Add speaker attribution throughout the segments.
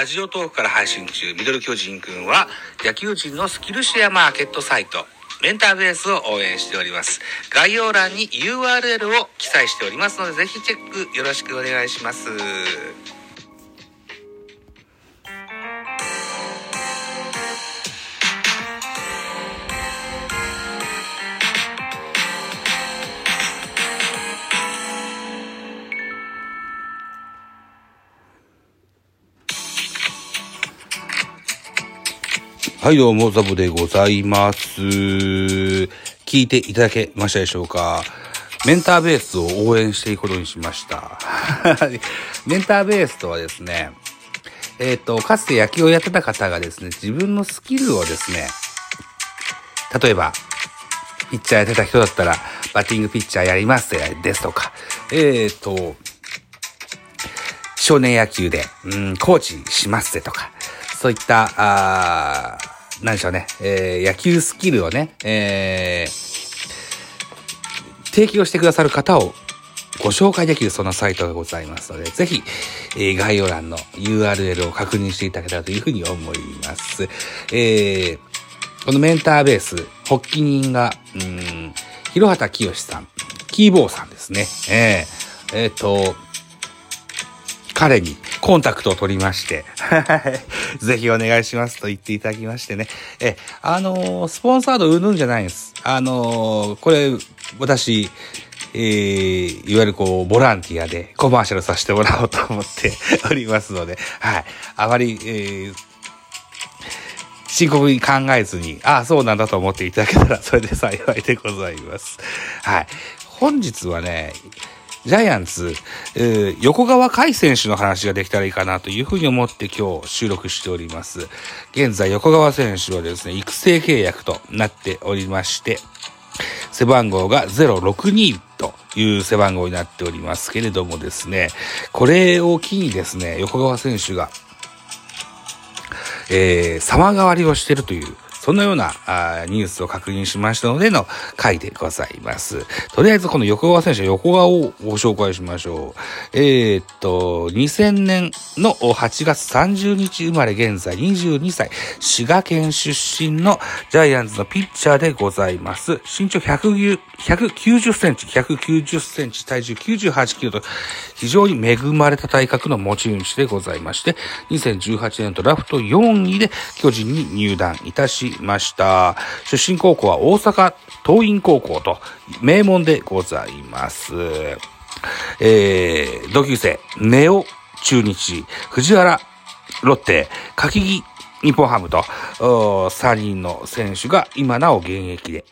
Speaker 1: ラジオトークから配信中、ミドル巨人くんは、野球人のスキルシェアマーケットサイト、メンターベースを応援しております。概要欄に URL を記載しておりますので、ぜひチェックよろしくお願いします。はい、どうも、ザボでございます。聞いていただけましたでしょうか？メンターベースを応援していくことにしました。メンターベースとはですね、えっ、と、かつて野球をやってた方がですね、自分のスキルをですね、例えば、ピッチャーやってた人だったら、バッティングピッチャーやりますですとか、えっ、と、少年野球で、うん、コーチしますぜとか、そういった、あなんでしょうね、えー野球スキルをね、えー提供してくださる方をご紹介できるそのサイトがございますので、ぜひ、えー概要欄の URL を確認していただけたらというふうに思います。えーこのメンターベース、発起人が、うん、広畑清さん、キーボーさんですね。えーえーと、彼にコンタクトを取りまして、ぜひお願いしますと言っていただきましてね。え、あのースポンサード売るんじゃないんです。あのーこれ、私、えー、いわゆるこう、ボランティアでコマーシャルさせてもらおうと思って おりますので、はい。あまり、えー、深刻に考えずに、ああ、そうなんだと思っていただけたら、それで幸いでございます。はい。本日はね、ジャイアンツ、えー横川海選手の話ができたらいいかなというふうに思って今日収録しております。現在、横川選手はですね、育成契約となっておりまして、背番号が062という背番号になっておりますけれどもですね、これを機にですね、横川選手がえー、様変わりをしてるという、そのようなあーニュースを確認しましたのでの回でございます。とりあえずこの横川選手、横川をご紹介しましょう。えーっと、2000年の8月30日生まれ現在22歳、滋賀県出身のジャイアンツのピッチャーでございます。身長190センチ、190センチ、体重98キロと、非常に恵まれた体格の持ち主でございまして、2018年ドラフト4位で巨人に入団いたしました。出身高校は大阪桐蔭高校と名門でございます。えー、同級生、ネオ中日、藤原ロッテ、柿木日本ハムと、3人の選手が今なお現役で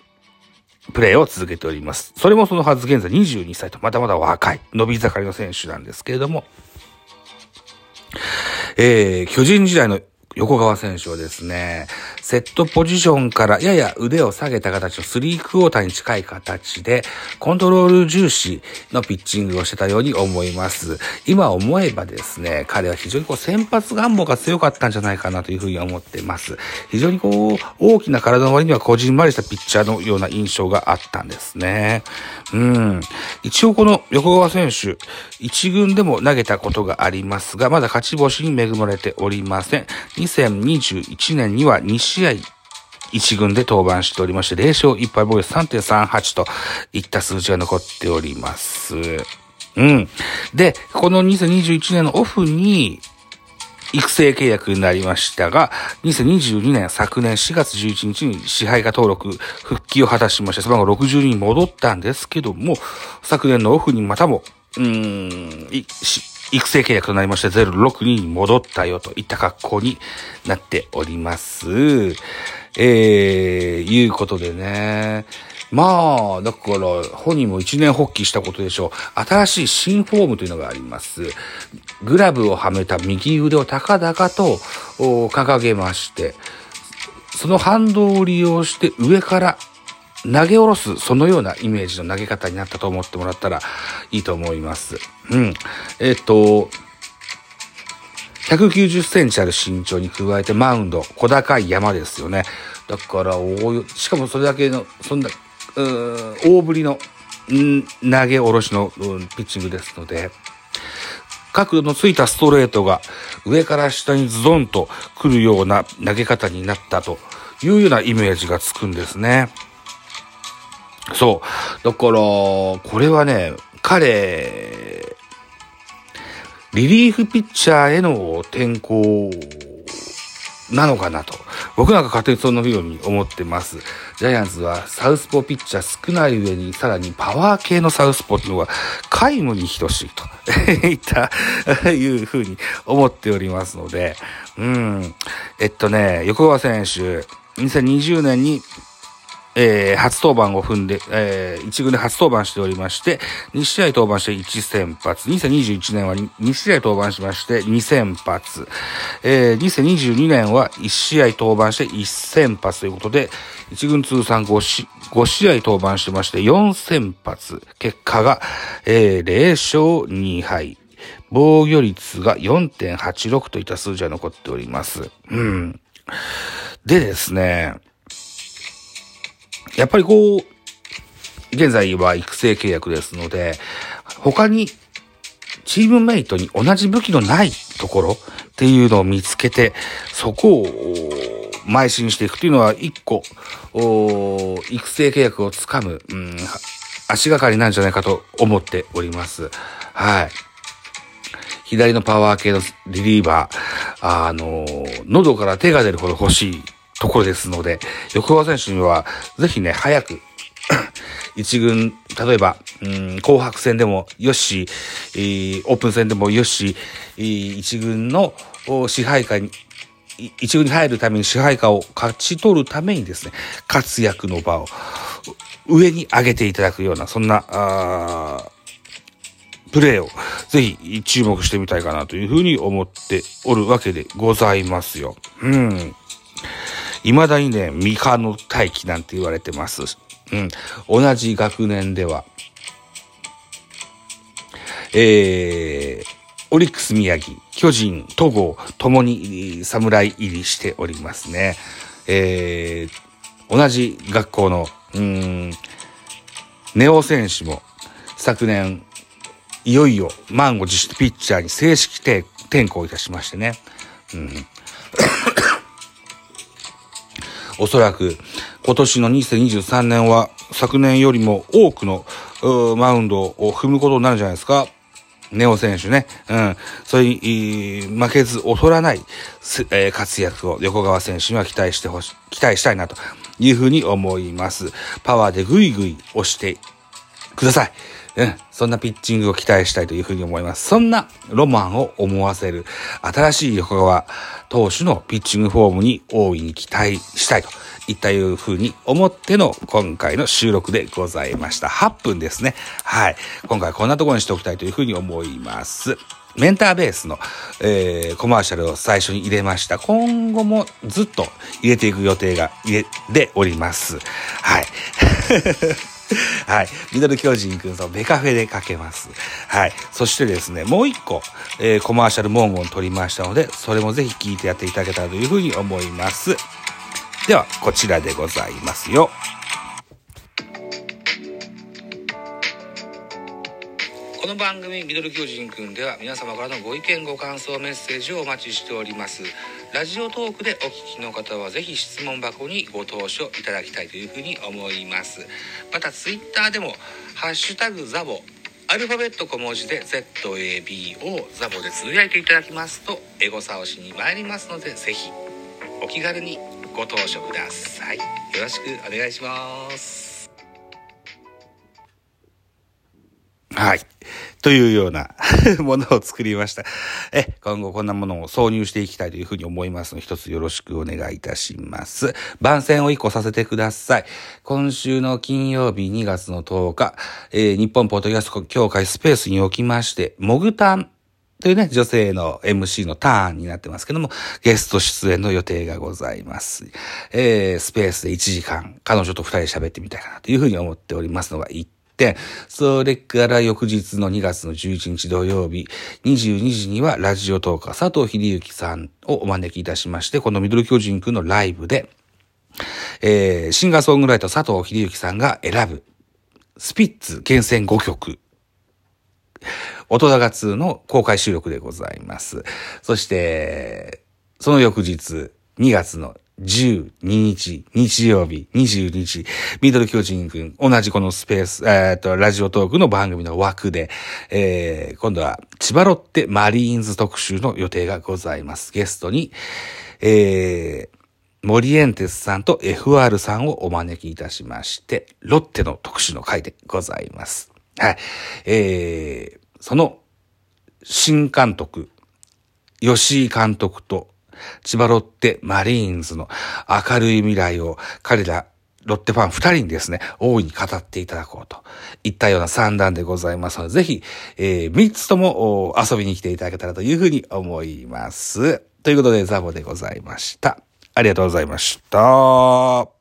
Speaker 1: プレーを続けております。それもそのはず現在22歳とまだまだ若い伸び盛りの選手なんですけれども、えー、巨人時代の横川選手はですね、セットポジションからやや腕を下げた形のスリークォーターに近い形で、コントロール重視のピッチングをしてたように思います。今思えばですね、彼は非常にこう先発願望が強かったんじゃないかなというふうに思ってます。非常にこう、大きな体の割にはこじんまりしたピッチャーのような印象があったんですね。うん。一応この横川選手、一軍でも投げたことがありますが、まだ勝ち星に恵まれておりません。2021年には2試合一軍で登板しておりまして、0勝1敗防御3.38といった数字が残っております。うん。で、この2021年のオフに、育成契約になりましたが、2022年昨年4月11日に支配下登録復帰を果たしまして、背番号62に戻ったんですけども、昨年のオフにまたも、うーん、育成契約となりまして、062に戻ったよといった格好になっております。えー、いうことでね。まあ、だから、本人も一年発起したことでしょう。新しい新フォームというのがあります。グラブをはめた右腕を高々と掲げまして、その反動を利用して上から投げ下ろす、そのようなイメージの投げ方になったと思ってもらったらいいと思います。うん。えっと、190センチある身長に加えてマウンド、小高い山ですよね。だから、しかもそれだけの、そんな、大振りの、投げ下ろしの、ピッチングですので、角度のついたストレートが上から下にズドンと来るような投げ方になったというようなイメージがつくんですね。そう。だから、これはね、彼、リリーフピッチャーへの転向なのかなと。僕なんか勝手にそのように思ってます。ジャイアンツはサウスポーピッチャー少ない上に、さらにパワー系のサウスポーっていうのは皆無に等しいと いったいうふうに思っておりますので、うん。えっとね、横川選手、2020年にえー、初登板を踏んで、えー、1軍で初登板しておりまして、2試合登板して1先発、2021年は 2, 2試合登板しまして2先発、えー、2022年は1試合登板して1先発ということで、1軍通算 5, し5試合登板してまして4先発、結果が、えー、0勝2敗。防御率が4.86といった数字が残っております。うん。でですね、やっぱりこう、現在は育成契約ですので、他にチームメイトに同じ武器のないところっていうのを見つけて、そこを邁進していくというのは一個、育成契約をつかむ、うん、足がかりなんじゃないかと思っております。はい。左のパワー系のリリーバー、あの、喉から手が出るほど欲しいところですので、横川選手には、ぜひね、早く 一軍、例えば、うん、紅白戦でもよし、えー、オープン戦でもよし、えー、一軍の支配下に、一軍に入るために支配下を勝ち取るためにですね、活躍の場を上に上げていただくような、そんな、プレーをぜひ注目してみたいかなというふうに思っておるわけでございますよ。うん。未だにね、三河の大気なんて言われてます。うん。同じ学年では、えー、オリックス宮城、巨人、戸郷、ともに侍入りしておりますね。えー、同じ学校の、うん、ネオ選手も昨年、いよいよ満を持してピッチャーに正式転向いたしましてね。うんおそらく今年の2023年は昨年よりも多くのマウンドを踏むことになるんじゃないですか。ネオ選手ね。うん。それに、負けず劣らない、えー、活躍を横川選手には期待してほし、期待したいなというふうに思います。パワーでぐいぐい押してください。うん。そんなピッチングを期待したいというふうに思います。そんなロマンを思わせる新しい横川投手のピッチングフォームに大いに期待したいといったいうふうに思っての今回の収録でございました。8分ですね。はい。今回こんなところにしておきたいというふうに思います。メンターベースの、えー、コマーシャルを最初に入れました。今後もずっと入れていく予定が入れております。はい。はい。ミドル巨人くんとベカフェでかけます。はい。そしてですね、もう一個、えー、コマーシャル文言取りましたので、それもぜひ聞いてやっていただけたらというふうに思います。では、こちらでございますよ。この番組ミドル巨人くんでは皆様からのご意見ご感想メッセージをお待ちしておりますラジオトークでお聞きの方はぜひ質問箱にご投書いただきたいというふうに思います。またツイッターでもハッシュタグザボアルファベット小文字で ZABO ザボでつぶやいていただきますとエゴサをしに参りますのでぜひお気軽にご投書ください。よろしくお願いします。はい。というような ものを作りました。え、今後こんなものを挿入していきたいというふうに思いますので、一つよろしくお願いいたします。番宣を一個させてください。今週の金曜日2月の10日、えー、日本ポッドキャスト協会スペースにおきまして、モグタンというね、女性の MC のターンになってますけども、ゲスト出演の予定がございます。えー、スペースで1時間、彼女と2人喋ってみたいかなというふうに思っておりますのが1。それから翌日の2月の11日土曜日、22時にはラジオトーカー佐藤秀幸さんをお招きいたしまして、このミドル巨人くんのライブで、えー、シンガーソングライター佐藤秀幸さんが選ぶ、スピッツ厳選5曲音高2の公開収録でございます。そして、その翌日、2月の12日、日曜日、22日、ミドル巨人くん、同じこのスペース、えっ、と、ラジオトークの番組の枠で、えー、今度は千葉ロッテマリーンズ特集の予定がございます。ゲストに、えー、森エンテスさんと FR さんをお招きいたしまして、ロッテの特集の回でございます。はい。えー、その新監督、吉井監督と千葉ロッテマリーンズの明るい未来を彼らロッテファン二人にですね、大いに語っていただこうといったような三段でございますので、ぜひ、えー、三つとも遊びに来ていただけたらというふうに思います。ということで、ザボでございました。ありがとうございました。